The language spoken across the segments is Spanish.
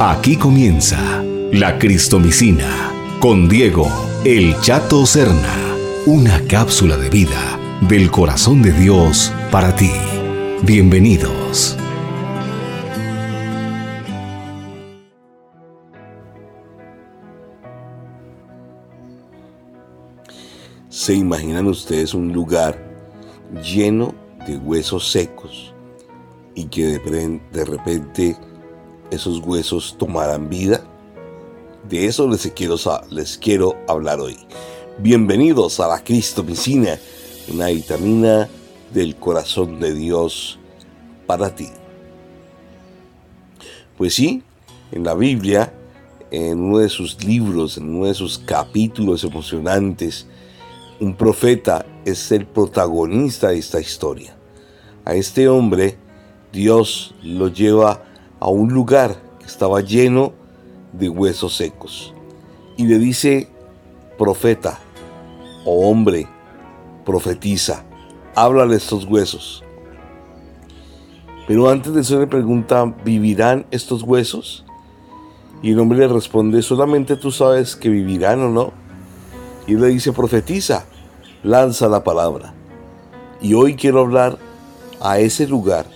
Aquí comienza la Cristomicina con Diego El Chato Serna, una cápsula de vida del corazón de Dios para ti. Bienvenidos. ¿Se imaginan ustedes un lugar lleno de huesos secos y que de, repente esos huesos tomaran vida? De eso les quiero, les quiero hablar hoy. Bienvenidos a la Cristomicina, una vitamina del corazón de Dios para ti. Pues sí, en la Biblia, en uno de sus libros, en uno de sus capítulos emocionantes, un profeta es el protagonista de esta historia. A este hombre Dios lo lleva a un lugar que estaba lleno de huesos secos y le dice, profeta o hombre, profetiza, háblale estos huesos. Pero antes de eso le pregunta, ¿vivirán estos huesos? Y el hombre le responde, solamente tú sabes que vivirán o no. Y le dice, profetiza, lanza la palabra. Y hoy quiero hablar a ese lugar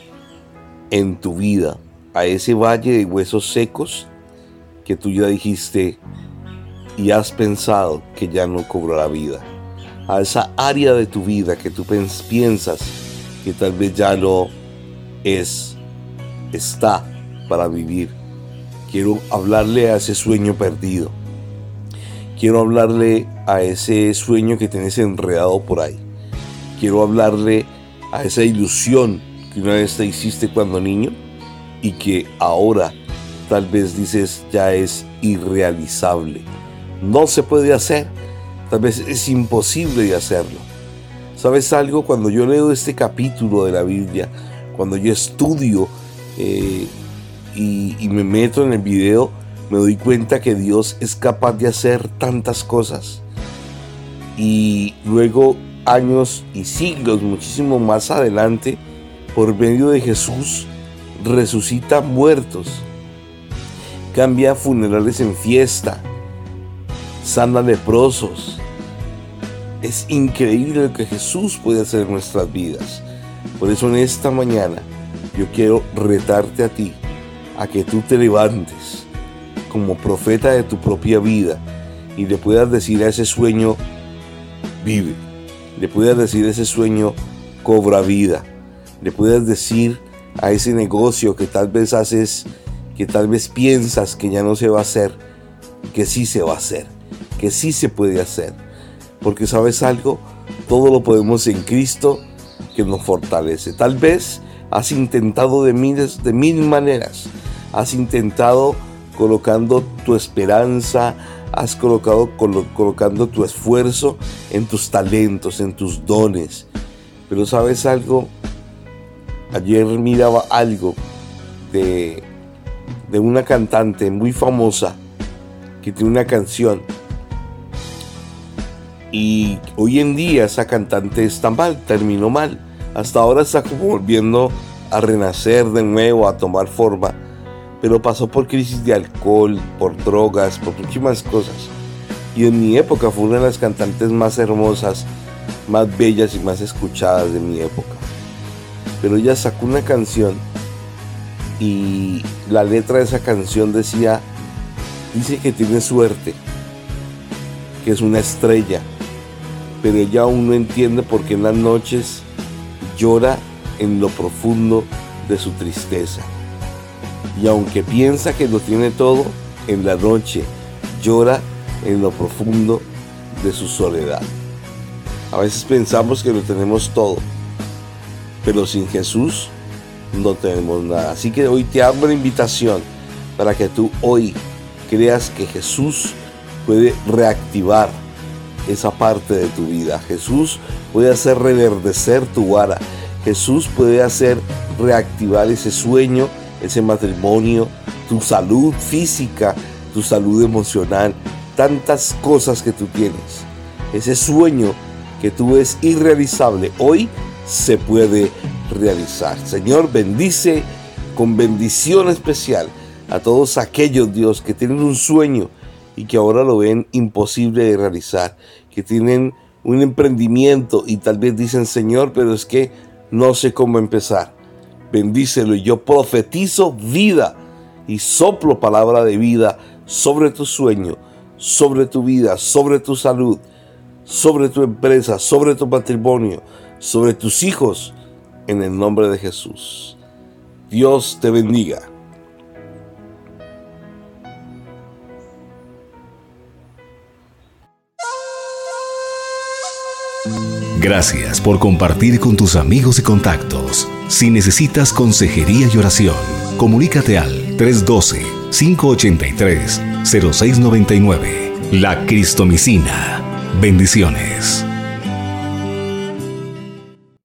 en tu vida, a ese valle de huesos secos que tú ya dijiste y has pensado que ya no cobrará vida. A esa área de tu vida que tú piensas que tal vez ya no es, está para vivir. Quiero hablarle a ese sueño perdido Quiero hablarle a ese sueño que tienes enredado por ahí. Quiero hablarle a esa ilusión que una vez te hiciste cuando niño y que ahora tal vez dices ya es irrealizable. No se puede hacer. Tal vez es imposible de hacerlo. ¿Sabes algo? Cuando yo leo este capítulo de la Biblia, cuando yo estudio eh, y, y me meto en el video, me doy cuenta que Dios es capaz de hacer tantas cosas. Y luego, años y siglos, muchísimo más adelante, por medio de Jesús, resucita muertos, cambia funerales en fiesta, sana leprosos. Es increíble lo que Jesús puede hacer en nuestras vidas. Por eso en esta mañana yo quiero retarte a ti, a que tú te levantes como profeta de tu propia vida y le puedas decir a ese sueño, vive. Le puedas decir a ese sueño, cobra vida. Le puedas decir a ese negocio que tal vez haces, que tal vez piensas que ya no se va a hacer, que sí se va a hacer, que sí se puede hacer. Porque sabes algo, todo lo podemos en Cristo que nos fortalece. Tal vez has intentado de miles, de mil maneras, has intentado colocando tu esperanza, has colocado colocando tu esfuerzo en tus talentos, en tus dones. Pero sabes algo, ayer miraba algo de, de una cantante muy famosa que tiene una canción y hoy en día esa cantante está mal, terminó mal. Hasta ahora está como volviendo a renacer de nuevo, a tomar forma pero pasó por crisis de alcohol, por drogas, por muchísimas cosas. Y en mi época fue una de las cantantes más hermosas, más bellas y más escuchadas de mi época. Pero ella sacó una canción y la letra de esa canción decía, dice que tiene suerte, que es una estrella, pero ella aún no entiende por qué en las noches llora en lo profundo de su tristeza y aunque piensa que lo tiene todo, en la noche llora en lo profundo de su soledad. A veces pensamos que lo tenemos todo, pero sin Jesús no tenemos nada. Así que hoy te hago la invitación para que tú hoy creas que Jesús puede reactivar esa parte de tu vida. Jesús puede hacer reverdecer tu vara. Jesús puede hacer reactivar ese sueño ese matrimonio, tu salud física, tu salud emocional, tantas cosas que tú tienes. Ese sueño que tú ves irrealizable, hoy se puede realizar. Señor, bendice con bendición especial a todos aquellos, Dios, que tienen un sueño y que ahora lo ven imposible de realizar, que tienen un emprendimiento y tal vez dicen, Señor, pero es que no sé cómo empezar. Bendícelo y yo profetizo vida y soplo palabra de vida sobre tu sueño, sobre tu vida, sobre tu salud, sobre tu empresa, sobre tu patrimonio, sobre tus hijos, en el nombre de Jesús. Dios te bendiga. Gracias por compartir con tus amigos y contactos. Si necesitas consejería y oración, comunícate al 312-583-0699. La Cristomicina. Bendiciones.